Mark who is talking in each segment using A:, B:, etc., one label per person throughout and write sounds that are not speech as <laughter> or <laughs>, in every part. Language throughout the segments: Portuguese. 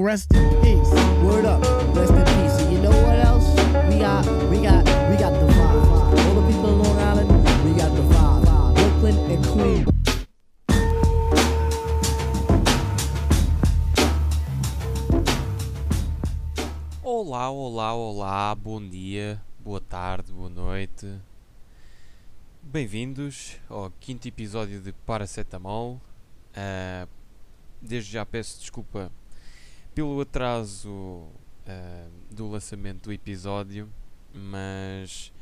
A: Rest in peace. Word up. Rest in peace. And you know what else? We got, we got, we got the vibe. All the people in Long Island, we got the vibe. Brooklyn and Queens.
B: Olá, olá, olá, bom dia, boa tarde, boa noite. Bem-vindos ao quinto episódio de Paracetamol. Ah, desde já peço desculpa pelo atraso ah, do lançamento do episódio, mas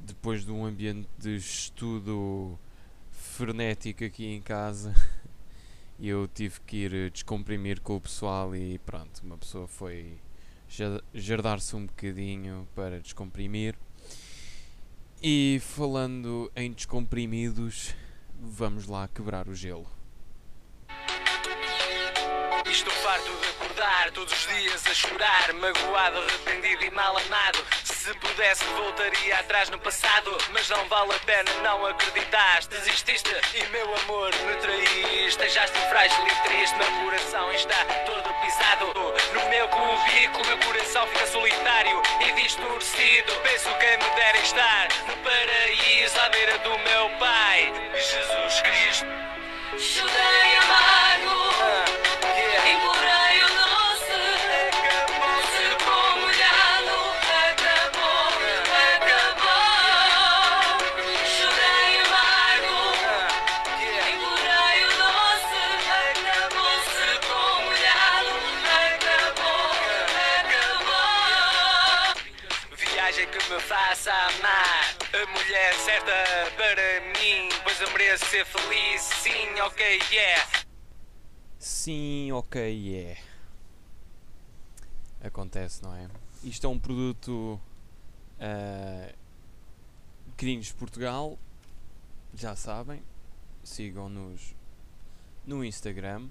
B: depois de um ambiente de estudo frenético aqui em casa, <laughs> eu tive que ir descomprimir com o pessoal e pronto, uma pessoa foi ja- jardar-se um bocadinho para descomprimir. E falando em descomprimidos, vamos lá quebrar o gelo.
C: Todos os dias a chorar, magoado, arrependido e mal amado. Se pudesse, voltaria atrás no passado, mas não vale a pena, não acreditaste. Desististe e, meu amor, me traíste. Deixaste frágil e triste, meu coração está todo pisado. No meu cubículo, meu coração fica solitário e distorcido. Penso quem me dera estar no paraíso à beira do meu Pai, A mulher certa para mim Pois eu mereço ser feliz Sim, ok, yeah
B: Sim, ok, é. Acontece, não é? Isto é um produto uh, Portugal, já sabem, sigam-nos no Instagram,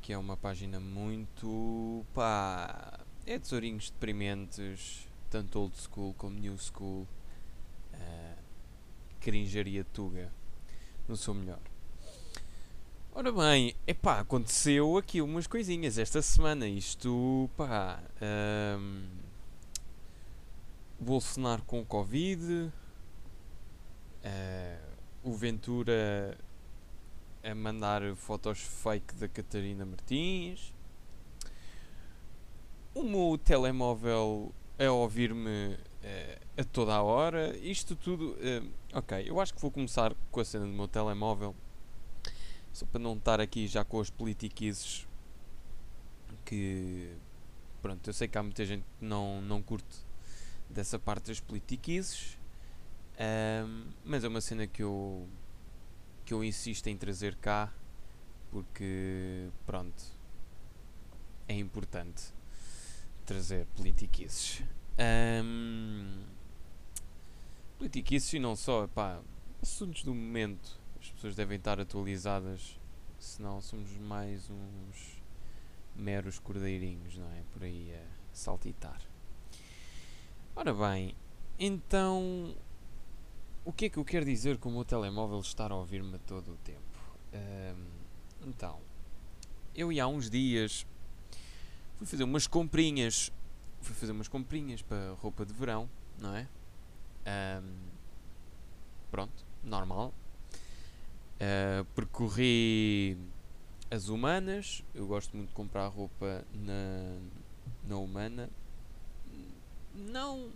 B: que é uma página muito pá, é tesourinhos deprimentes, tanto old school como new school, uh, tuga, no seu melhor. Ora bem, epá, aconteceu aqui umas coisinhas esta semana. Isto, pá. ahm, Bolsonaro com Covid. ah, o Ventura a mandar fotos fake da Catarina Martins. O meu telemóvel a ouvir-me ah, a toda a hora. Isto tudo. ah, ok, eu acho que vou começar com a cena do meu telemóvel. Só para não estar aqui já com as politiquices que pronto, eu sei que há muita gente que não, não curte dessa parte das politiquices ahm, mas é uma cena que eu que eu insisto em trazer cá porque pronto é importante trazer politiquices Ahm, politiquices e não só, pá, assuntos do momento as pessoas devem estar atualizadas, senão somos mais uns meros cordeirinhos, não é? Por aí a saltitar. Ora bem, então o que é que eu quero dizer com o meu telemóvel estar a ouvir-me todo o tempo? Ahm, então, eu ia há uns dias fui fazer umas comprinhas, fui fazer umas comprinhas para roupa de verão, não é? Ahm, pronto, normal. Uh, percorri as humanas. Eu gosto muito de comprar roupa na, na humana. Não.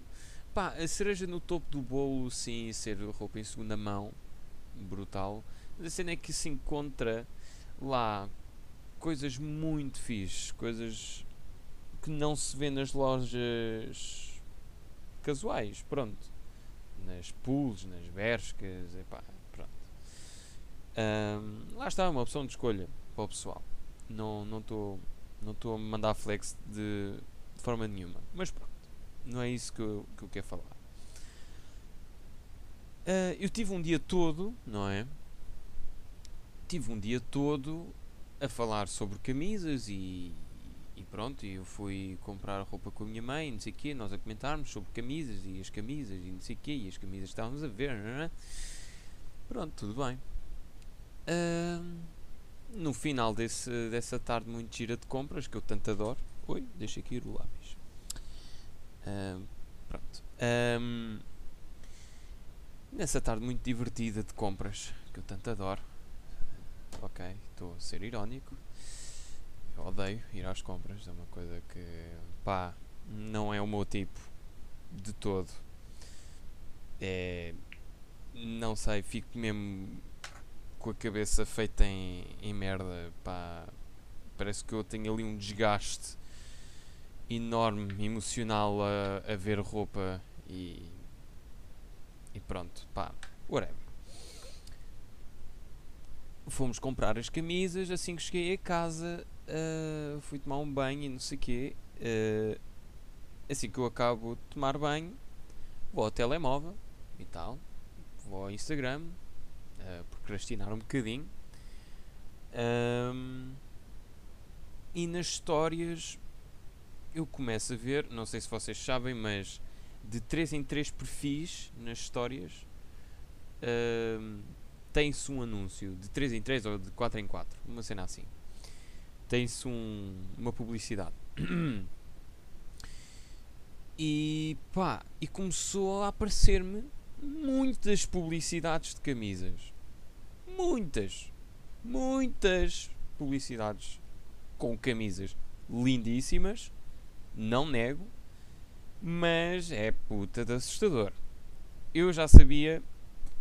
B: Pá, a cereja no topo do bolo, sim, ser roupa em segunda mão. Brutal. Mas a cena é que se encontra lá coisas muito fixes. Coisas que não se vê nas lojas casuais. Pronto. Nas pools, nas bershkas. Epá, pronto. Ahm, lá está, uma opção de escolha para o pessoal. Não estou não estou a mandar flex de, de forma nenhuma. Mas pronto, não é isso que eu, que eu quero falar. Ah, eu tive um dia todo, não é? Tive um dia todo a falar sobre camisas e, e pronto, eu fui comprar roupa com a minha mãe, não sei o quê, nós a comentarmos sobre camisas e as camisas e não sei o quê, e as camisas estávamos a ver, não é? Pronto, tudo bem. Ahm, no final desse, dessa tarde muito gira de compras, que eu tanto adoro. Oi, deixa aqui o lápis. Ahm, pronto. Ahm, nessa tarde muito divertida de compras, que eu tanto adoro. Ok, estou a ser irónico. Odeio ir às compras, é uma coisa que, pá, não é o meu tipo de todo. É. Não sei, fico mesmo com a cabeça feita em, em merda, pá. Parece que eu tenho ali um desgaste enorme emocional a, a ver roupa e. E pronto, pá, whatever. Fomos comprar as camisas, assim que cheguei a casa, ah, fui tomar um banho e não sei o quê. ah, assim que eu acabo de tomar banho, vou ao telemóvel e tal, vou ao Instagram, ah, procrastinar um bocadinho. Ahm, e nas histórias eu começo a ver, não sei se vocês sabem, mas de 3 em 3 perfis nas histórias ahm, tem-se um anúncio de 3 em 3 ou de 4 em 4, uma cena assim. Tem-se um, uma publicidade. <clears throat> E pá, e começou a aparecer-me muitas publicidades de camisas. Muitas, muitas publicidades com camisas lindíssimas, não nego, mas é puta de assustador. Eu já sabia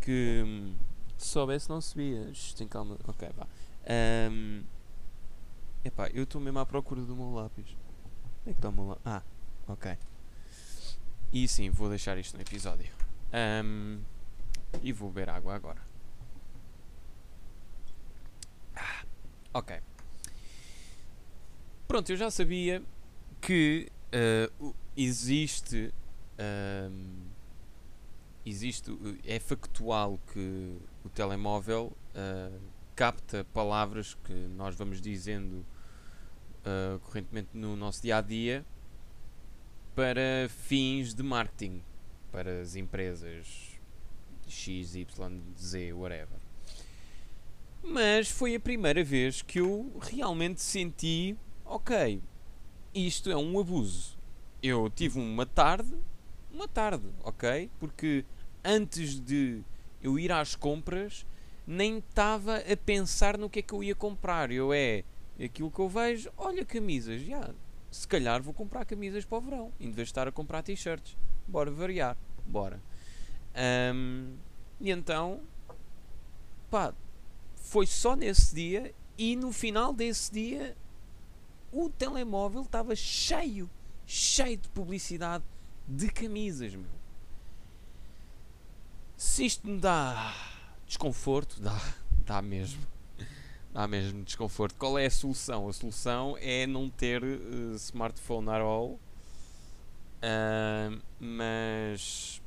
B: que hum, se soubesse não sabia. Tem calma, ok, vá. Ahm, epá, eu estou mesmo à procura do meu lápis. Onde é que está o meu lápis? Ah, ok. E sim, vou deixar isto no episódio. Ahm, e vou beber água agora. Ah, ok. Pronto, eu já sabia que o- existe. ahm, existe. o- É factual que o telemóvel ah, capta palavras que nós vamos dizendo ah, correntemente no nosso dia a dia para fins de marketing para as empresas X, Y, Z, whatever. Mas foi a primeira vez que eu realmente senti, ok, isto é um abuso. Eu tive uma tarde, uma tarde, ok? Porque antes de eu ir às compras, nem estava a pensar no que é que eu ia comprar. Eu é aquilo que eu vejo, olha camisas, já, se calhar vou comprar camisas para o verão, em vez de estar a comprar t-shirts. Bora variar, bora. Ahm, e então, pá, foi só nesse dia e no final desse dia o telemóvel estava cheio, cheio de publicidade de camisas, meu. Se isto me dá desconforto, dá, dá mesmo. Dá mesmo desconforto. Qual é a solução? A solução é não ter eh, smartphone at all. Ah, mas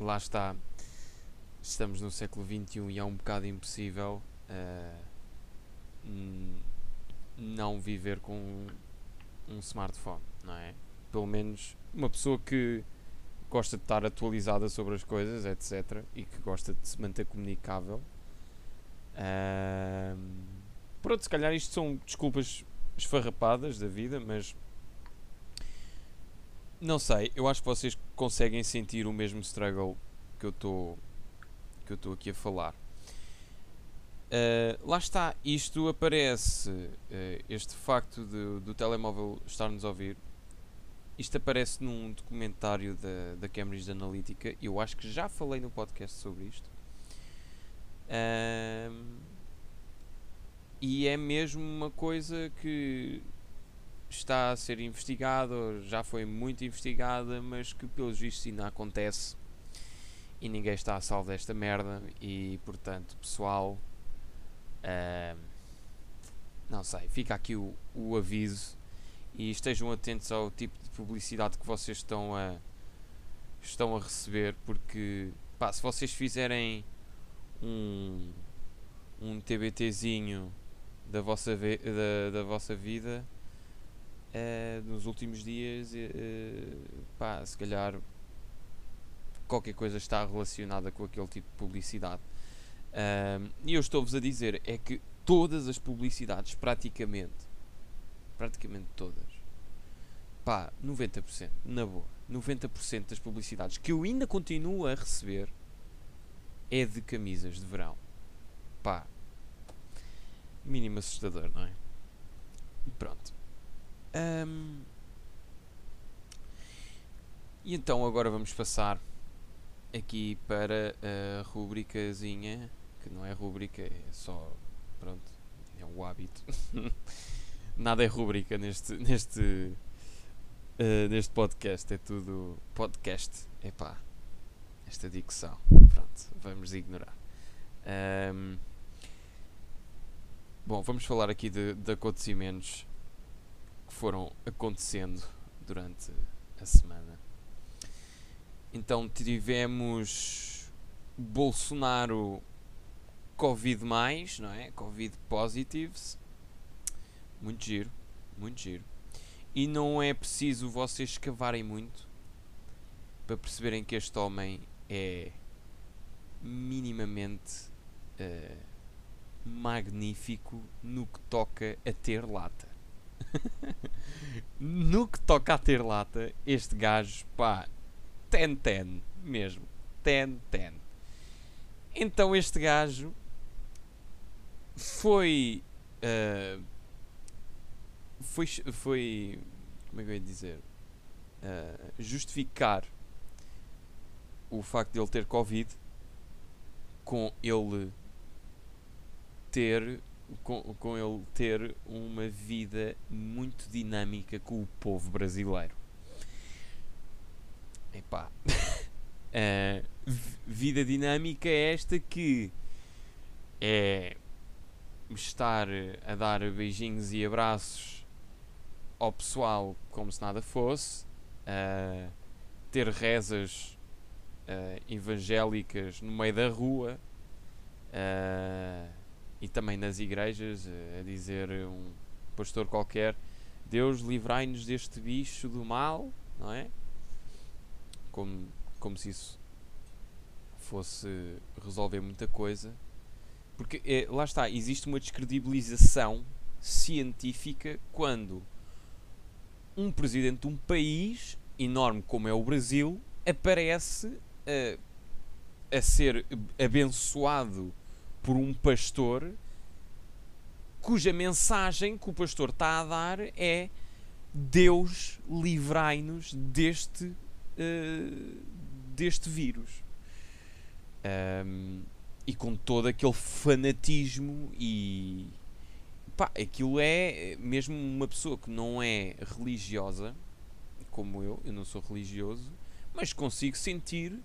B: lá está. Estamos no século XXI e é um bocado impossível n- não viver com um smartphone, não é? Pelo menos uma pessoa que gosta de estar atualizada sobre as coisas, etc. E que gosta de se manter comunicável. Ahm, pronto, se calhar isto são desculpas esfarrapadas da vida, mas não sei, eu acho que vocês conseguem sentir o mesmo struggle que eu estou que eu estou aqui a falar. Ah, lá está, isto aparece, ah, este facto de- do telemóvel estar-nos a ouvir, isto aparece num documentário da, da Cambridge Analytica, eu acho que já falei no podcast sobre isto. E é mesmo uma coisa que está a ser investigada, já foi muito investigada, mas que pelos vistos ainda acontece e ninguém está a salvo desta merda. E portanto, pessoal, ahm, não sei, fica aqui o, o aviso e estejam atentos ao tipo de publicidade que vocês estão a, estão a receber, porque pá, se vocês fizerem um, um TBTzinho da vossa, da, da vossa vida eh, nos últimos dias, eh, pá, se calhar qualquer coisa está relacionada com aquele tipo de publicidade. E eu estou-vos a dizer é que todas as publicidades, praticamente, praticamente todas, pá, 90%, na boa, 90% das publicidades que eu ainda continuo a receber é de camisas de verão. Pá, mínimo assustador, não é? Pronto. Ahm, e então agora vamos passar aqui para a rubricazinha, que não é rubrica, é só, pronto, é o hábito. <laughs> Nada é rubrica neste, neste, eh, neste podcast, é tudo podcast. Epá, esta dicção, pronto, vamos ignorar. Ahm, bom, vamos falar aqui de, de acontecimentos que foram acontecendo durante a semana. Então tivemos Bolsonaro Covid mais, não é? Covid positives. Muito giro, muito giro. E não é preciso vocês escavarem muito para perceberem que este homem é minimamente eh, magnífico no que toca a ter lata. <laughs> no que toca a ter lata, este gajo, pá, ten ten mesmo. Ten ten. Então este gajo foi. ah, foi. Foi. Como é que eu ia dizer? Ah, justificar o facto de ele ter Covid com ele ter com, com ele ter uma vida muito dinâmica com o povo brasileiro. Epá. <laughs> Vi- vida dinâmica é esta que é estar a dar beijinhos e abraços ao pessoal como se nada fosse, ah, ter rezas ah, evangélicas no meio da rua ah, e também nas igrejas ah, a dizer um pastor qualquer Deus livrai-nos deste bicho do mal, não é? Como, como se isso fosse resolver muita coisa. Porque eh, lá está, existe uma descredibilização científica quando um presidente de um país enorme como é o Brasil aparece eh, a ser abençoado por um pastor cuja mensagem que o pastor está a dar é Deus livrai-nos deste, eh, deste vírus. Ahm, e com todo aquele fanatismo e pá, aquilo é mesmo uma pessoa que não é religiosa como eu, eu não sou religioso, mas consigo sentir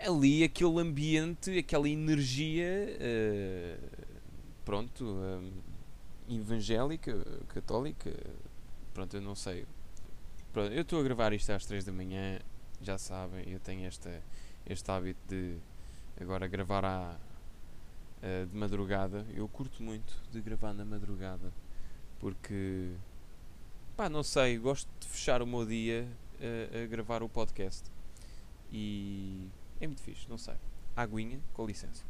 B: ali aquele ambiente, aquela energia eh, pronto, hum, evangélica, católica, pronto, eu não sei. Pronto, eu estou a gravar isto às 3 da manhã, já sabem, eu tenho esta, este hábito de agora gravar à, eh, de madrugada. Eu curto muito de gravar na madrugada, porque, pá, não sei, gosto de fechar o meu dia a, a gravar o podcast. E é muito fixe, não sei. Aguinha, com licença.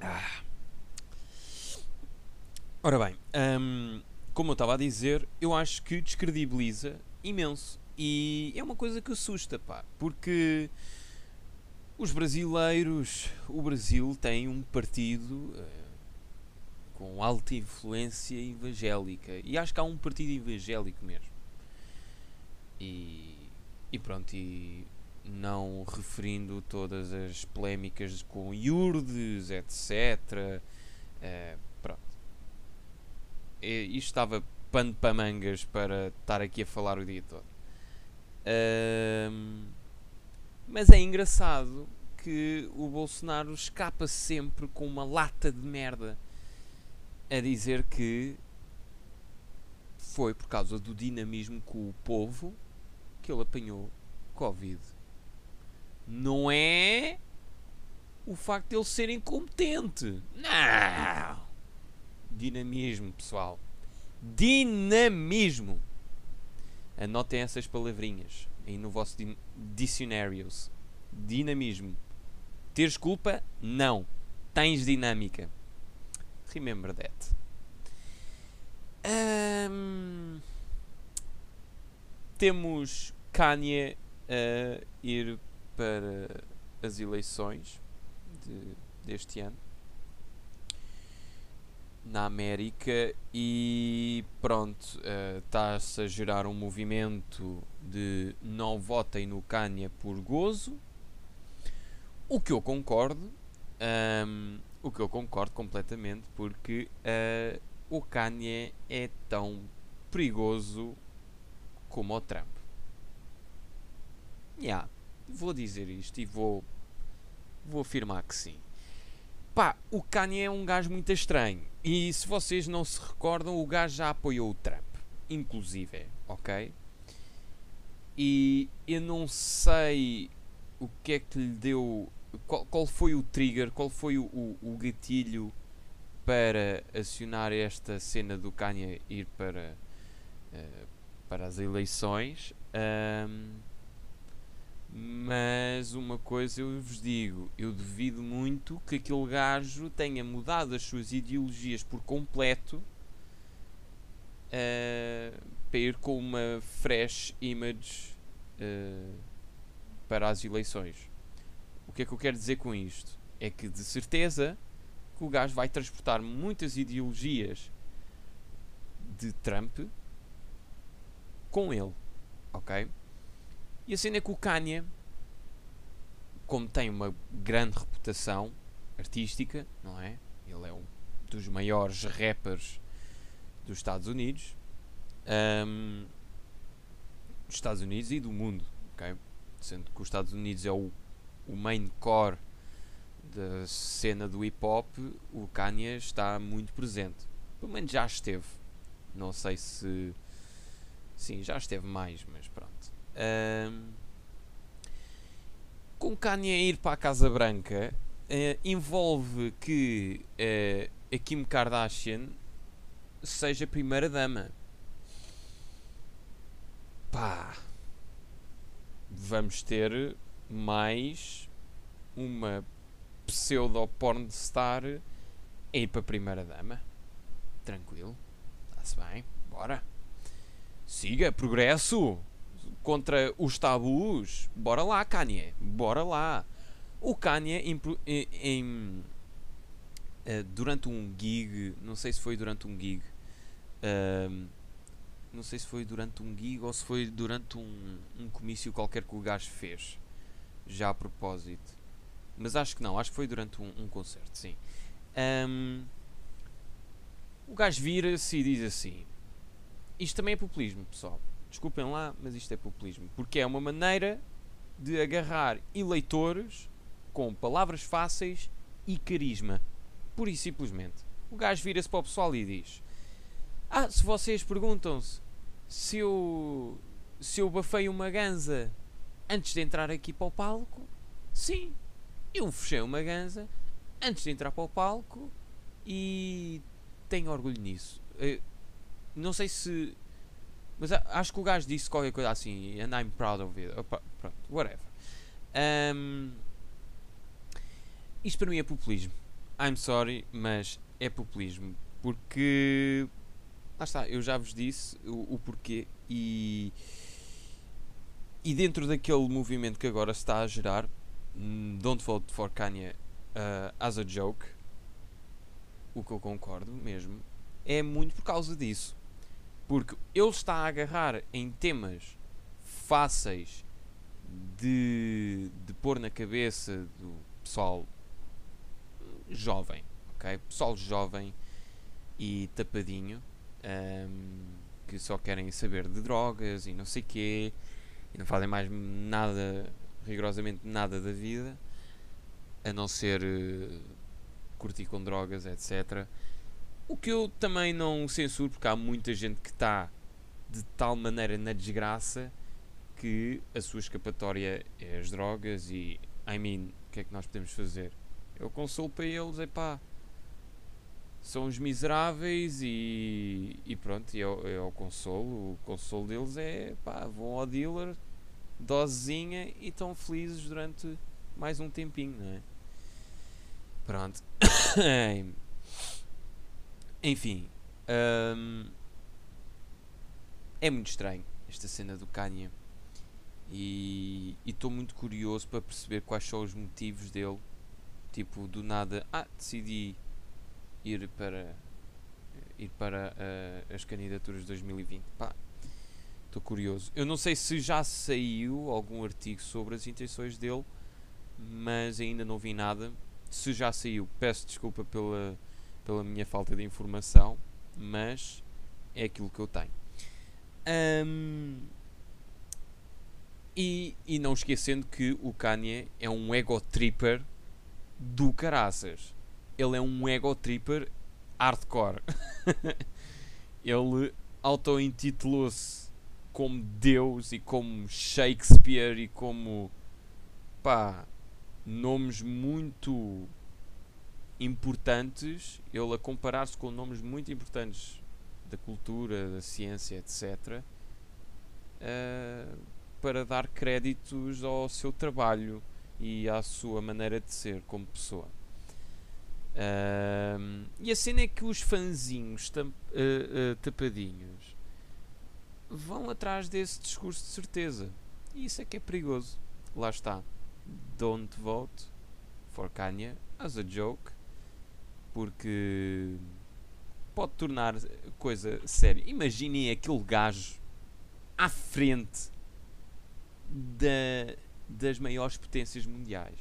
B: Ah. Ora bem, hum, como eu estava a dizer, eu acho que descredibiliza imenso. E é uma coisa que assusta, pá, porque os brasileiros, o Brasil tem um partido eh, com alta influência evangélica. E acho que há um partido evangélico mesmo. E, e pronto, e não referindo todas as polémicas com Iurdes, etc. eh, pronto. Isto estava pano para mangas para estar aqui a falar o dia todo. Mas é engraçado que o Bolsonaro escapa sempre com uma lata de merda a dizer que foi por causa do dinamismo com o povo que ele apanhou Covid. Não é o facto de ele ser incompetente. Não! Dinamismo, pessoal. Dinamismo. Anotem essas palavrinhas aí no vosso dicionários. Dinamismo. Teres culpa? Não. tens dinâmica. Remember that. Ahm, temos Kanye a ir para as eleições de- deste ano na América e pronto, eh, está-se a gerar um movimento de não votem no Kanye por gozo, o que eu concordo, ahm, o que eu concordo completamente, porque eh, o Kanye é tão perigoso como o Trump. Yeah, vou dizer isto e vou, vou afirmar que sim. Pá, o Kanye é um gajo muito estranho. E se vocês não se recordam, o gajo já apoiou o Trump. Inclusive, ok? E eu não sei o que é que lhe deu. Qual, qual foi o trigger, qual foi o, o, o gatilho para acionar esta cena do Kanye ir para, eh, para as eleições. Ahm, mas uma coisa eu vos digo, eu duvido muito que aquele gajo tenha mudado as suas ideologias por completo eh, para ir com uma fresh image eh, para as eleições. O que é que eu quero dizer com isto? É que de certeza que o gajo vai transportar muitas ideologias de Trump com ele, ok? E a cena é que o Kanye, como tem uma grande reputação artística, não é? Ele é um dos maiores rappers dos Estados Unidos, ahm, dos Estados Unidos e do mundo, ok? Sendo que os Estados Unidos é o, o main core da cena do hip hop, o Kanye está muito presente. Pelo menos já esteve. Não sei se. Sim, já esteve mais, mas pronto. Ahm, com Kanye a ir para a Casa Branca, eh, envolve que eh, a Kim Kardashian seja primeira dama. Pá, vamos ter mais uma pseudo pornstar a ir para a primeira dama. Tranquilo, está-se bem, bora. Siga, progresso contra os tabus. Bora lá, Kanye. Bora lá. O Kanye em, em- eh, durante um gig, não sei se foi durante um gig, ahm, não sei se foi durante um gig ou se foi durante um, um comício qualquer que o gajo fez, já a propósito. Mas acho que não, acho que foi durante um, um concerto, sim. Ahm, o gajo vira-se e diz assim: Isto também é populismo, pessoal. Desculpem lá, mas isto é populismo. Porque é uma maneira de agarrar eleitores com palavras fáceis e carisma. Pura e simplesmente. O gajo vira-se para o pessoal e diz: Ah, se vocês perguntam-se se eu, se eu bafei uma ganza antes de entrar aqui para o palco, sim, eu fechei uma ganza antes de entrar para o palco e tenho orgulho nisso. Eh, não sei se. Mas acho que o gajo disse qualquer coisa assim, and I'm proud of it. Opa, pronto, whatever. Ahm, isto para mim é populismo. I'm sorry, mas é populismo. Porque. Lá está, eu já vos disse o, o porquê e. E dentro daquele movimento que agora se está a gerar, hum, Don't Vote for Kanye uh, as a joke, o que eu concordo mesmo, é muito por causa disso. Porque ele está a agarrar em temas fáceis de, de pôr na cabeça do pessoal jovem, ok? Pessoal jovem e tapadinho ahm, que só querem saber de drogas e não sei quê e não fazem mais nada, rigorosamente nada da vida a não ser eh, curtir com drogas, etc. O que eu também não censuro, porque há muita gente que está de tal maneira na desgraça que a sua escapatória é as drogas e, I mean, o que é que nós podemos fazer? Eu consolo para eles, é pá, são os miseráveis e, e pronto, e é, é o consolo. O consolo deles é, pá, vão ao dealer, dosezinha e estão felizes durante mais um tempinho, não é? Pronto. <coughs> Enfim. hum, é muito estranho esta cena do Kanye. E estou muito curioso para perceber quais são os motivos dele. Tipo, do nada, ah, decidi ir para ir para ah, as candidaturas de 2020. Pá, estou curioso. Eu não sei se já saiu algum artigo sobre as intenções dele, mas ainda não vi nada. Se já saiu, peço desculpa pela, pela minha falta de informação, mas é aquilo que eu tenho. Ahm, e, e não esquecendo que o Kanye é um ego tripper do caraças. Ele é um ego tripper hardcore. <laughs> Ele auto-intitulou-se como Deus e como Shakespeare e como pá, nomes muito importantes. Ele a comparar-se com nomes muito importantes da cultura, da ciência, etc. eh, para dar créditos ao seu trabalho e à sua maneira de ser como pessoa. Ahm, e a cena é que os fanzinhos tam- eh, tapadinhos vão atrás desse discurso de certeza. E isso é que é perigoso. Lá está. Don't vote for Kanye as a joke. Porque pode tornar coisa séria. Imaginem aquele gajo à frente da, das maiores potências mundiais.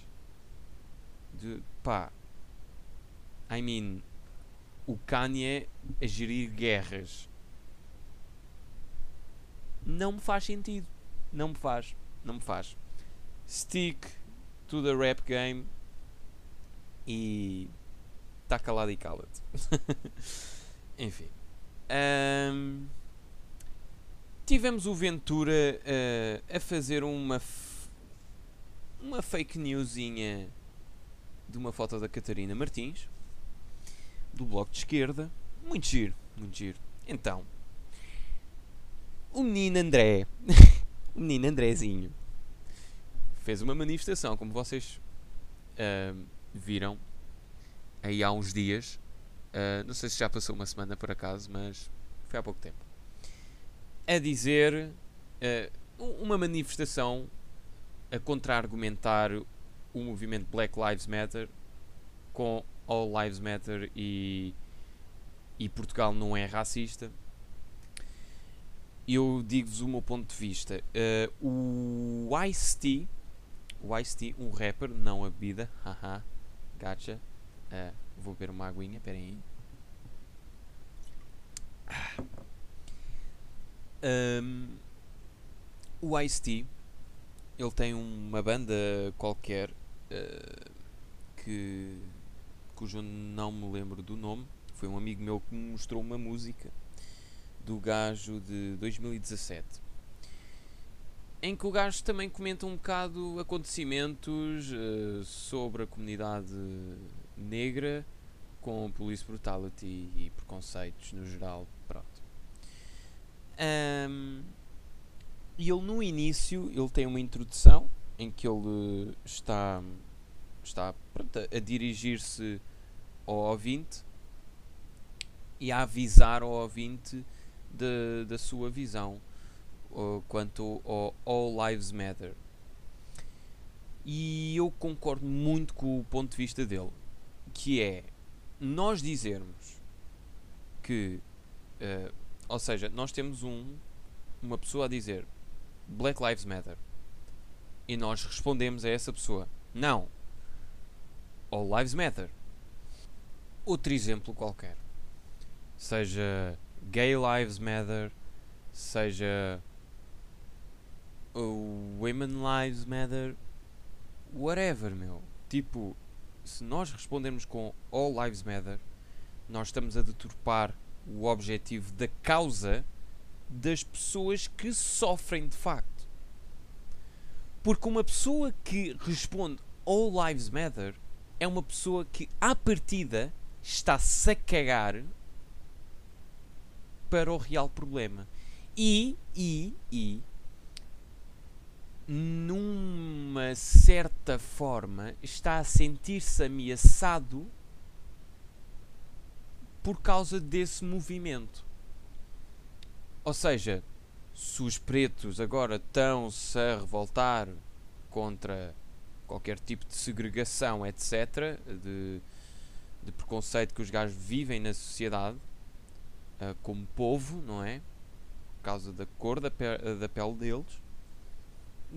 B: De, pá, I mean, o Kanye a gerir guerras. Não me faz sentido. Não me faz. Não me faz. Stick to the rap game e está calado e cala-te. <laughs> Enfim. Ahm, tivemos o Ventura eh, a fazer uma uma fake newsinha de uma foto da Catarina Martins do bloco de esquerda. Muito giro, muito giro. Então, o menino André, <laughs> o menino Andrezinho, fez uma manifestação, como vocês ahm, viram aí há uns dias. Ah, não sei se já passou uma semana por acaso, mas foi há pouco tempo. A dizer um- uma manifestação a contra-argumentar o movimento Black Lives Matter com All Lives Matter e, e Portugal não é racista. Eu digo-vos o meu ponto de vista. Ah, o Ice-T, o Ice-T, um rapper, não a bebida, <laughs> haha, gotcha. Ah, vou beber uma aguinha, peraí. Ahm, o Ice-T, ele tem uma banda qualquer ah, que cujo não me lembro do nome. Foi um amigo meu que me mostrou uma música do gajo de 2017 em que o gajo também comenta um bocado acontecimentos eh, sobre a comunidade negra com police brutality e preconceitos no geral. Pronto. Ahm, e ele no início ele tem uma introdução em que ele eh, está está pronto, a, dirigir-se ao ouvinte e a avisar ao ouvinte da, da sua visão uh, quanto ao All Lives Matter. E eu concordo muito com o ponto de vista dele, que é nós dizermos que, uh, ou seja, nós temos um, uma pessoa a dizer Black Lives Matter e nós respondemos a essa pessoa não, All Lives Matter. Outro exemplo qualquer, seja Gay Lives Matter, seja uh, Women Lives Matter, whatever, meu. Tipo, se nós respondermos com All Lives Matter, nós estamos a deturpar o objetivo da causa das pessoas que sofrem de facto. Porque uma pessoa que responde All Lives Matter é uma pessoa que, à partida, está-se a cagar para o real problema. E, e, e, numa certa forma, está a sentir-se ameaçado por causa desse movimento. Ou seja, se os pretos agora estão-se a revoltar contra qualquer tipo de segregação, etc., de, de preconceito que os gajos vivem na sociedade, ah, como povo, não é? Por causa da cor da, pe- da pele deles.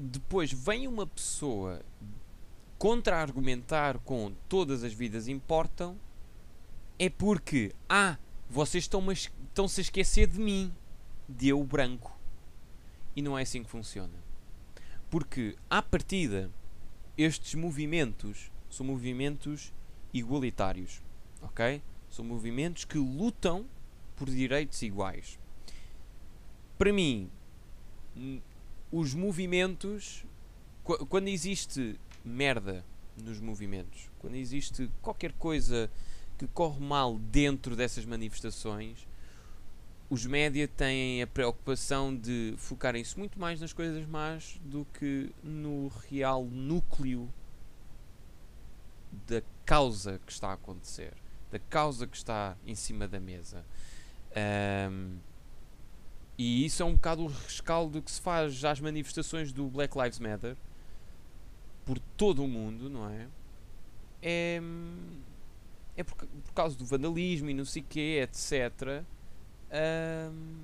B: Depois vem uma pessoa contra-argumentar com todas as vidas importam, é porque, ah, vocês estão-se a esquecer de mim, de eu branco. E não é assim que funciona. Porque, à partida, estes movimentos são movimentos igualitários, ok? São movimentos que lutam por direitos iguais. Para mim, os movimentos, qu- quando existe merda nos movimentos, quando existe qualquer coisa que corre mal dentro dessas manifestações, os média têm a preocupação de focarem-se muito mais nas coisas más do que no real núcleo da causa que está a acontecer, da causa que está em cima da mesa. Ahm, e isso é um bocado o rescaldo que se faz às manifestações do Black Lives Matter por todo o mundo, não é? É, é por, por causa do vandalismo e não sei quê, etc. Ahm,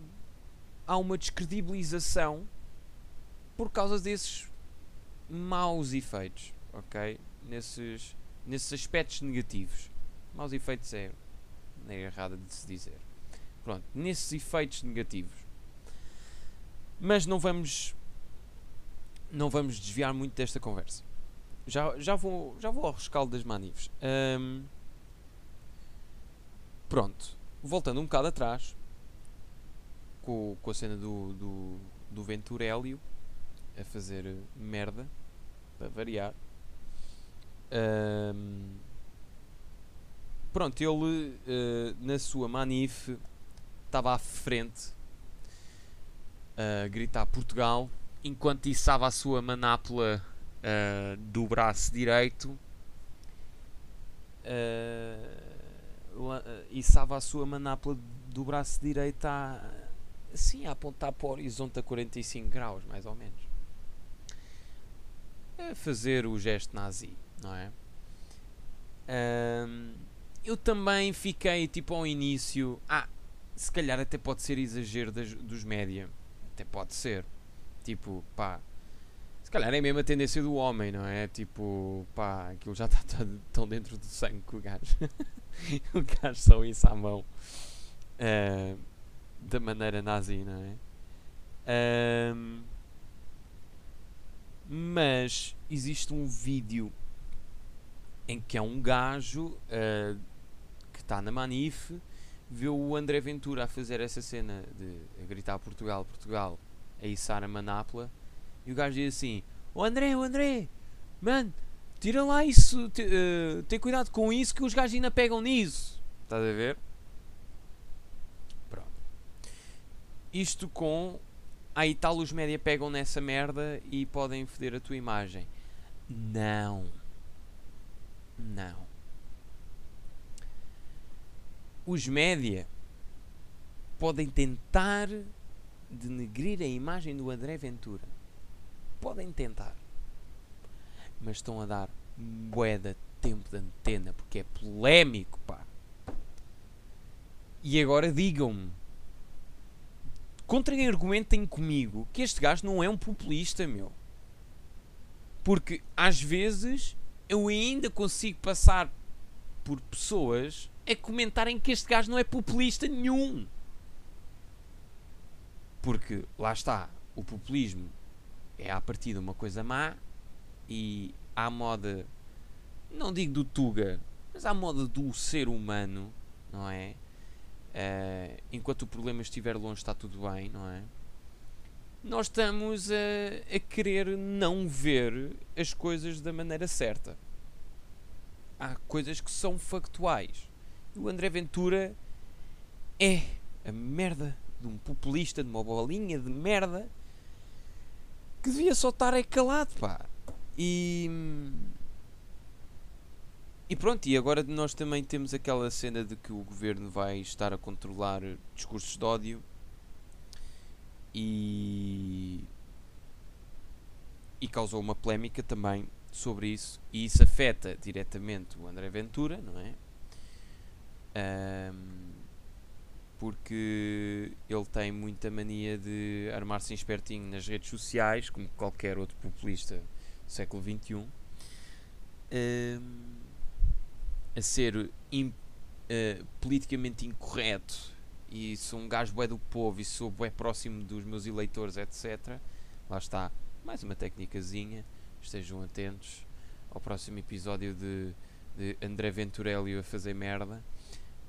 B: há uma descredibilização por causa desses maus efeitos, ok? Nesses, nesses aspectos negativos. Maus efeitos é maneira errada de se dizer. Pronto, nesses efeitos negativos. Mas não vamos não vamos desviar muito desta conversa. Já, já, vou, já vou ao rescaldo das manifes. Ahm, pronto, voltando um bocado atrás, com, com a cena do, do, do Venturélio a fazer merda, para variar. Ahm, pronto, ele eh, na sua manif estava à frente a gritar Portugal enquanto içava a sua manápula ah, do braço direito. ah, içava a sua manápula do braço direito a, assim a apontar para o horizonte a 45 graus, mais ou menos. A fazer o gesto nazi, não é? Eu também fiquei tipo ao início. Ah, se calhar até pode ser exagero das- dos média. Até pode ser. Tipo, pá. Se calhar é mesmo a tendência do homem, não é? Tipo, pá, aquilo já <laughs> está tão- dentro do sangue que o gajo. <laughs> o gajo só isso à mão. Ah, da maneira nazi, não é? Ahm, mas existe um vídeo em que é um gajo ah, que está na manif, vê o André Ventura a fazer essa cena de a gritar Portugal, Portugal, a içar a manápula, e o gajo diz assim: Ô André, ô André, mano, tira lá isso, te, eh, tem cuidado com isso que os gajos ainda pegam nisso. Estás a ver? Pronto. Isto com. Aí tal os média pegam nessa merda e podem foder a tua imagem. Não. Não. Os média podem tentar denegrir a imagem do André Ventura. Podem tentar. Mas estão a dar de tempo de antena porque é polémico, pá. E agora digam-me. Contra argumentem comigo que este gajo não é um populista, meu. Porque às vezes eu ainda consigo passar por pessoas a comentarem que este gajo não é populista nenhum. Porque lá está, o populismo é à partida uma coisa má e à moda, não digo do Tuga, mas à moda do ser humano, não é? Eh, enquanto o problema estiver longe, está tudo bem, não é? Nós estamos a, a querer não ver as coisas da maneira certa. Há coisas que são factuais. O André Ventura é a merda de um populista, de uma bolinha de merda que devia só estar calado, pá. E. E pronto, e agora nós também temos aquela cena de que o governo vai estar a controlar discursos de ódio e. E causou uma polémica também sobre isso. E isso afeta diretamente o André Ventura, não é? Ahm, porque ele tem muita mania de armar-se espertinho nas redes sociais, como qualquer outro populista do século XXI, hum, a ser im- eh, politicamente incorreto e sou um gajo bué do povo e sou bué próximo dos meus eleitores, etc. Lá está, mais uma técnicazinha. Estejam atentos ao próximo episódio de, de André Venturelli a fazer merda.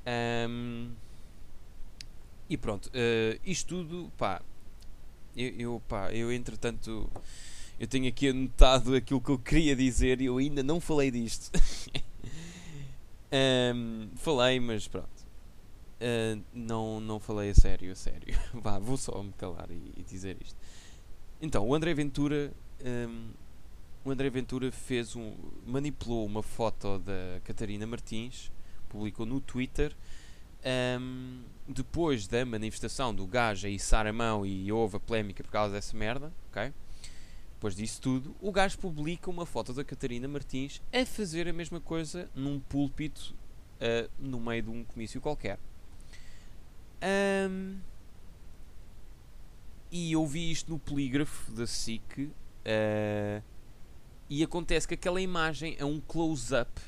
B: Hum, e pronto, eh, isto tudo, pá, eu, eu, pá, eu entretanto, eu tenho aqui anotado aquilo que eu queria dizer e eu ainda não falei disto. <laughs> Ahm, falei, mas pronto. Ah, não, não falei a sério, a sério. <laughs> Vá, vou só me calar e, e dizer isto. Então, o André Ventura, ahm, o André Ventura fez um, manipulou uma foto da Catarina Martins, publicou no Twitter, ahm, depois da manifestação do gajo a içar a mão e houve a polémica por causa dessa merda, ok? Depois disso tudo, o gajo publica uma foto da Catarina Martins a fazer a mesma coisa num púlpito ah, no meio de um comício qualquer. Ahm, e eu vi isto no polígrafo da SIC ah, e acontece que aquela imagem é um close-up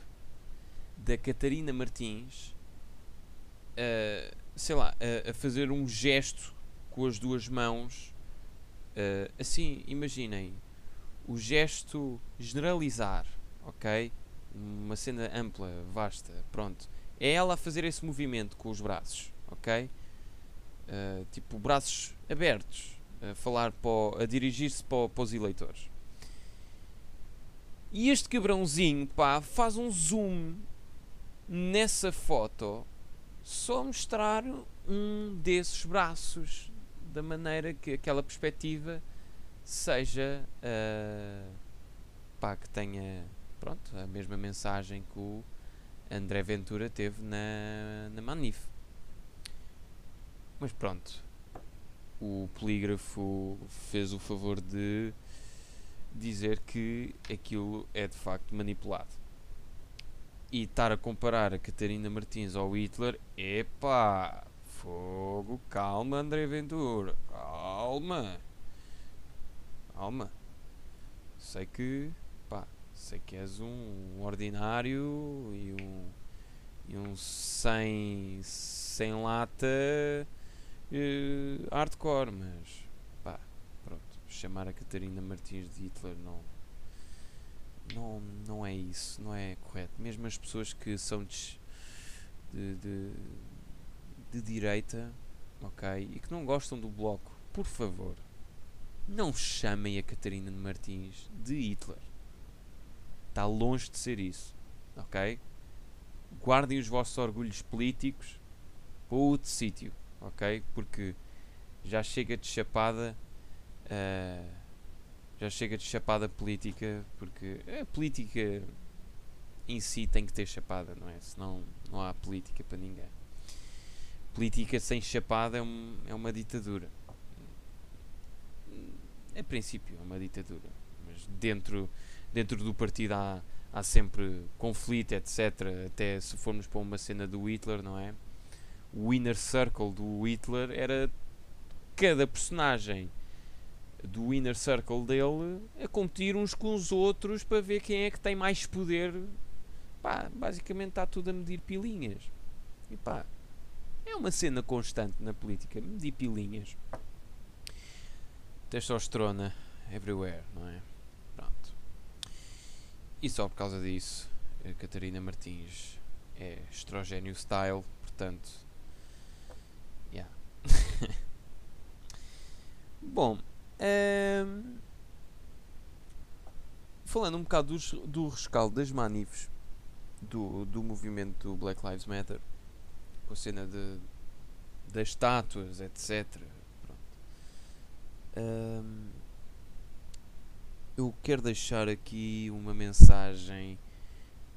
B: da Catarina Martins ah, sei lá, a, a fazer um gesto com as duas mãos ah, assim, imaginem o gesto generalizar, ok? Uma cena ampla, vasta, pronto. É ela a fazer esse movimento com os braços, ok? Ah, tipo, braços abertos, a falar para a dirigir-se para, para os eleitores. E este cabrãozinho, pá, faz um zoom nessa foto só mostrar um desses braços da maneira que aquela perspectiva seja ah, pá, que tenha pronto, a mesma mensagem que o André Ventura teve na, na Manif. Mas pronto, o polígrafo fez o favor de dizer que aquilo é de facto manipulado. E estar a comparar a Catarina Martins ao Hitler, epá, fogo, calma André Ventura, calma, calma. Sei que, pá, sei que és um ordinário e um, e um sem, sem lata eh, hardcore, mas pá, pronto, chamar a Catarina Martins de Hitler não, não, não é isso, não é correto. Mesmo as pessoas que são de, de, de, de direita, ok, e que não gostam do bloco, por favor, não chamem a Catarina Martins de Hitler. Está longe de ser isso, ok? Guardem os vossos orgulhos políticos para outro sítio, ok? Porque já chega de chapada. ah, já chega de chapada política, porque a política em si tem que ter chapada, não é? Senão não há política para ninguém. Política sem chapada é, um- é uma ditadura. A princípio é uma ditadura, mas dentro, dentro do partido há, há sempre conflito, etc. Até se formos para uma cena do Hitler, não é? O inner circle do Hitler era cada personagem do inner circle dele a competir uns com os outros para ver quem é que tem mais poder. Pá, basicamente está tudo a medir pilinhas. E pá, é uma cena constante na política, medir pilinhas. Testosterona everywhere, não é? Pronto. E só por causa disso, a Catarina Martins é estrogénio style, portanto. Yeah. <laughs> Bom, Ahm, falando um bocado dos- do, rescaldo das manifes do, do movimento do Black Lives Matter, com a cena de, das estátuas, etc. Ahm, eu quero deixar aqui uma mensagem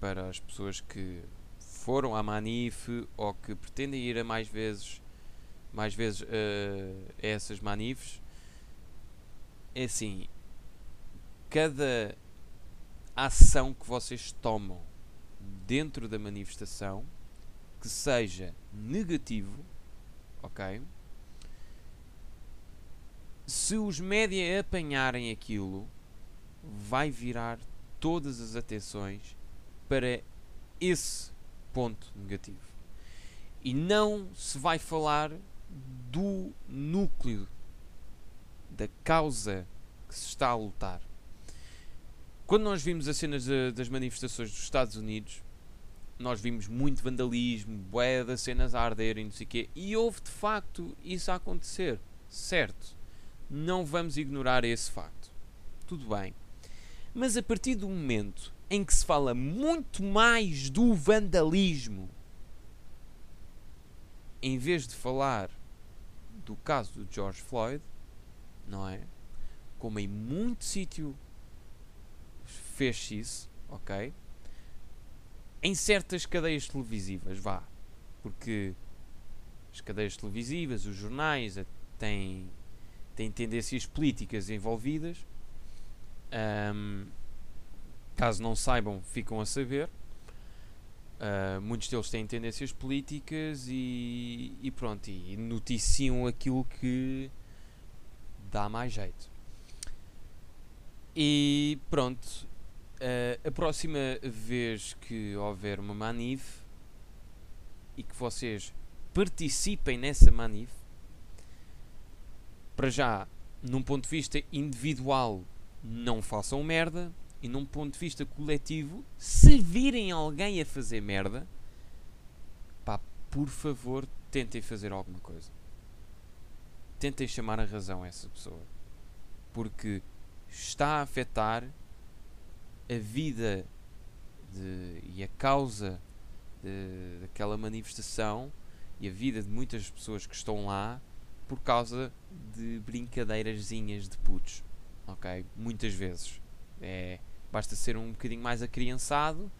B: para as pessoas que foram à Manif ou que pretendem ir a mais vezes, mais vezes eh, a essas Manifes. É assim, cada ação que vocês tomam dentro da manifestação que seja negativo, ok? Se os média apanharem aquilo, vai virar todas as atenções para esse ponto negativo. E não se vai falar do núcleo da causa que se está a lutar. Quando nós vimos as cenas da- das manifestações dos Estados Unidos, nós vimos muito vandalismo, bué cenas a arder e não sei o quê, e houve de facto isso a acontecer, certo? Não vamos ignorar esse facto. Tudo bem. Mas a partir do momento em que se fala muito mais do vandalismo, em vez de falar do caso do George Floyd, não é? Como em muito sítio fez isso, ok? Em certas cadeias televisivas, vá. Porque as cadeias televisivas, os jornais eh, têm, têm tendências políticas envolvidas. Ahm, caso não saibam, ficam a saber. Ah, muitos deles têm tendências políticas e, e pronto, e noticiam aquilo que dá mais jeito. E pronto, ah, a próxima vez que houver uma manif e que vocês participem nessa manif, para já, num ponto de vista individual, não façam merda, e num ponto de vista coletivo, se virem alguém a fazer merda, pá, por favor, tentem fazer alguma coisa. Tentem chamar a razão a essa pessoa. Porque está a afetar a vida de- e a causa de- daquela manifestação e a vida de muitas pessoas que estão lá por causa de brincadeirazinhas de putos. Ok? Muitas vezes. É, basta ser um bocadinho mais acriançado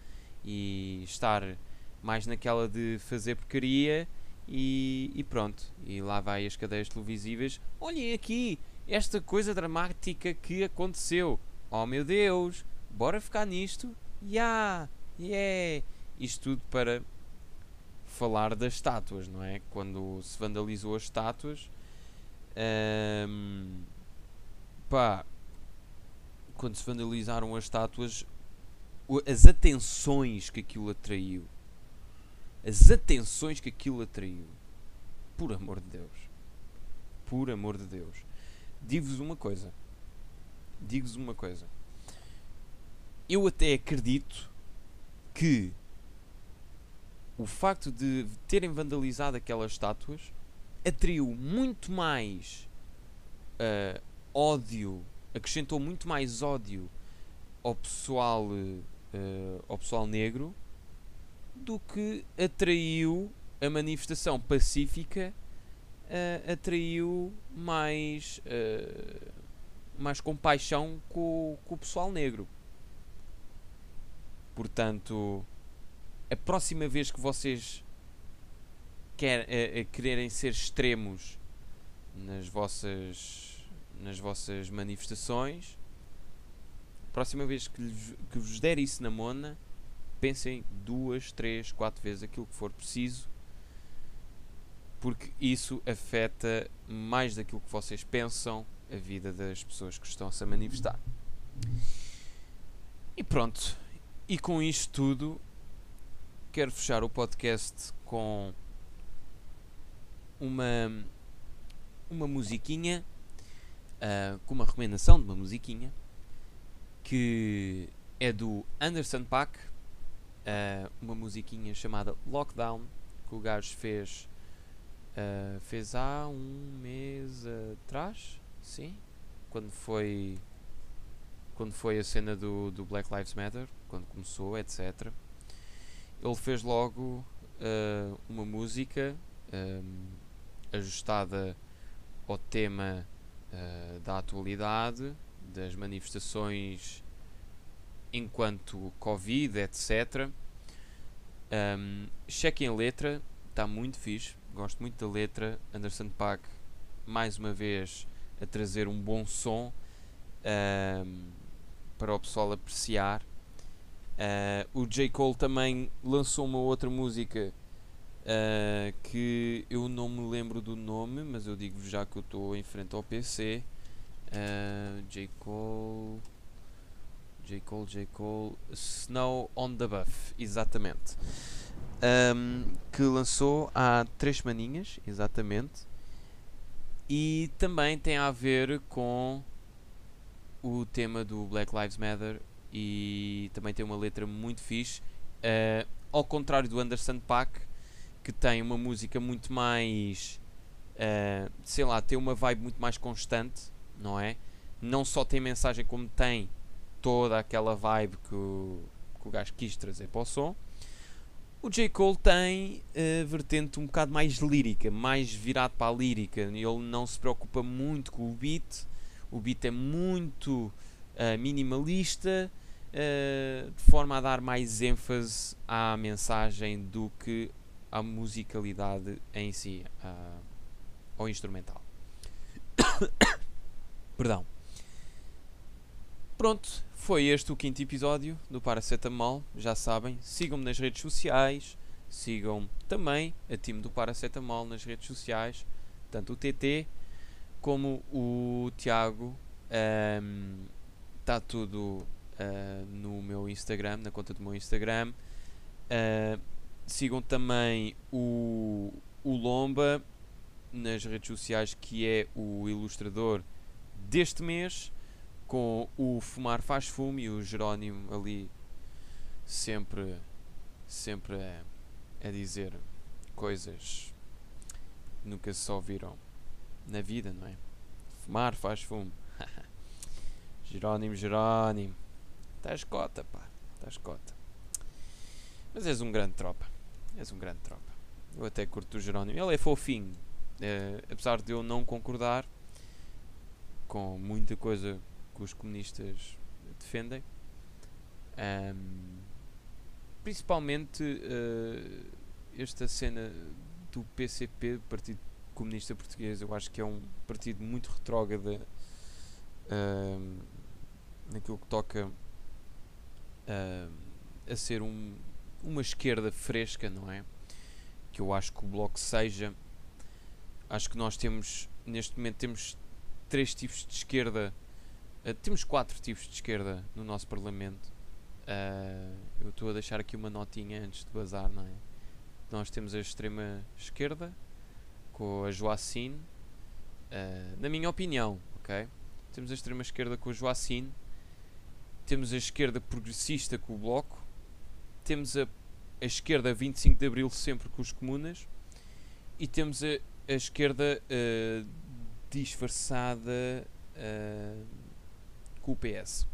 B: e estar mais naquela de fazer porcaria e, e pronto. E lá vai as cadeias televisivas. Olhem aqui esta coisa dramática que aconteceu. Oh meu Deus, bora ficar nisto? Ya, yeah. Isto tudo para falar das estátuas, não é? Quando se vandalizou as estátuas, ahm, pá, quando se vandalizaram as estátuas, as atenções que aquilo atraiu, as atenções que aquilo atraiu, por amor de Deus, por amor de Deus, digo-vos uma coisa, digo-vos uma coisa, eu até acredito que o facto de terem vandalizado aquelas estátuas atraiu muito mais ah, ódio, acrescentou muito mais ódio ao pessoal, eh, ao pessoal negro do que atraiu a manifestação pacífica ah, atraiu mais ah, mais compaixão com, com o pessoal negro. Portanto, a próxima vez que vocês quer, eh, quererem ser extremos nas vossas, nas vossas manifestações, próxima vez que, lhes- que vos der isso na mona, pensem duas, três, quatro vezes aquilo que for preciso, porque isso afeta mais daquilo que vocês pensam a vida das pessoas que estão-se a manifestar. E pronto, e com isto tudo, quero fechar o podcast com uma, uma musiquinha, ah, com uma recomendação de uma musiquinha, que é do Anderson Paak, ah, uma musiquinha chamada Lockdown, que o gajo fez, ah, fez há um mês atrás, sim, quando foi quando foi a cena do, do Black Lives Matter, quando começou, etc. Ele fez logo ah, uma música ahm, ajustada ao tema ah, da atualidade das manifestações enquanto Covid, etc. Um, chequem a letra, está muito fixe, gosto muito da letra. Anderson Paak, mais uma vez, a trazer um bom som um, para o pessoal apreciar. Uh, o J. Cole também lançou uma outra música uh, que eu não me lembro do nome, mas eu digo já que eu estou em frente ao PC. Uh, J. Cole. J. Cole, J. Cole. Snow on the Buff, exatamente. Um, que lançou há três semaninhas, exatamente. E também tem a ver com o tema do Black Lives Matter e também tem uma letra muito fixe. Uh, ao contrário do Anderson Paak, que tem uma música muito mais. Uh, sei lá, tem uma vibe muito mais constante, não é? Não só tem mensagem, como tem toda aquela vibe que o, que o gajo quis trazer para o som. O J. Cole tem a uh, vertente um bocado mais lírica, mais virado para a lírica. Ele não se preocupa muito com o beat. O beat é muito uh, minimalista, uh, de forma a dar mais ênfase à mensagem do que à musicalidade em si, ao instrumental. <coughs> Perdão. Pronto, foi este o quinto episódio do Paracetamol. Já sabem, sigam-me nas redes sociais, sigam também a time do Paracetamol nas redes sociais, tanto o TT como o Tiago. Está um, tudo uh, no meu Instagram, na conta do meu Instagram. Uh, sigam também o, o Lomba nas redes sociais, que é o ilustrador deste mês com o Fumar Faz Fume e o Jerónimo ali sempre, sempre a, a dizer coisas que nunca se só viram na vida, não é? Fumar faz fume. <laughs> Jerónimo, Jerónimo. Estás cota, pá. Estás cota. Mas és um grande tropa. És um grande tropa. Eu até curto o Jerónimo. Ele é fofinho. É, apesar de eu não concordar com muita coisa que os comunistas defendem. Um, principalmente uh, esta cena do PCP, Partido Comunista Português, eu acho que é um partido muito retrógrado uh, naquilo que toca a ser um, uma esquerda fresca, não é? Que eu acho que o Bloco seja. Acho que nós temos, neste momento, temos três tipos de esquerda Uh, temos quatro tipos de esquerda no nosso Parlamento. Uh, eu estou a deixar aqui uma notinha antes de bazar, não é? Nós temos a extrema esquerda com a Joacine, uh, na minha opinião, ok? Temos a extrema esquerda com a Joacine, temos a esquerda progressista com o Bloco, temos a, a esquerda 25 de Abril sempre com os comunas e temos a, a esquerda disfarçada com o PS.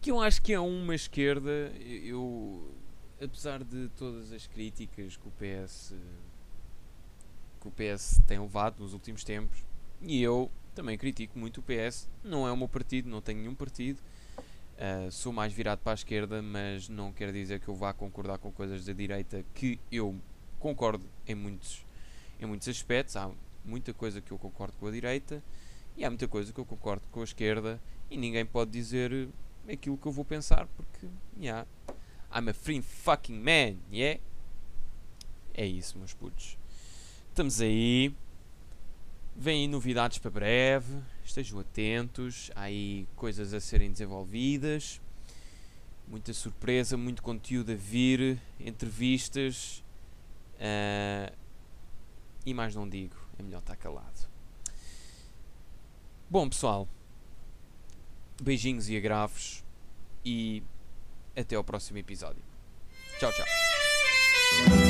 B: Que eu acho que é uma esquerda, eu, apesar de todas as críticas que o PS que o PS tem levado nos últimos tempos, e eu também critico muito o PS, não é o meu partido, não tenho nenhum partido, uh, sou mais virado para a esquerda, mas não quer dizer que eu vá concordar com coisas da direita que eu concordo em muitos, em muitos aspectos, há muita coisa que eu concordo com a direita, e há muita coisa que eu concordo com a esquerda e ninguém pode dizer aquilo que eu vou pensar porque, yeah, I'm a free fucking man, yeah? É isso, meus putos. Estamos aí. Vêm novidades para breve. Estejam atentos. Há aí coisas a serem desenvolvidas. Muita surpresa, muito conteúdo a vir. Entrevistas. Uh, e mais não digo. É melhor estar calado. Bom, pessoal, beijinhos e agravos e até ao próximo episódio. Tchau, tchau.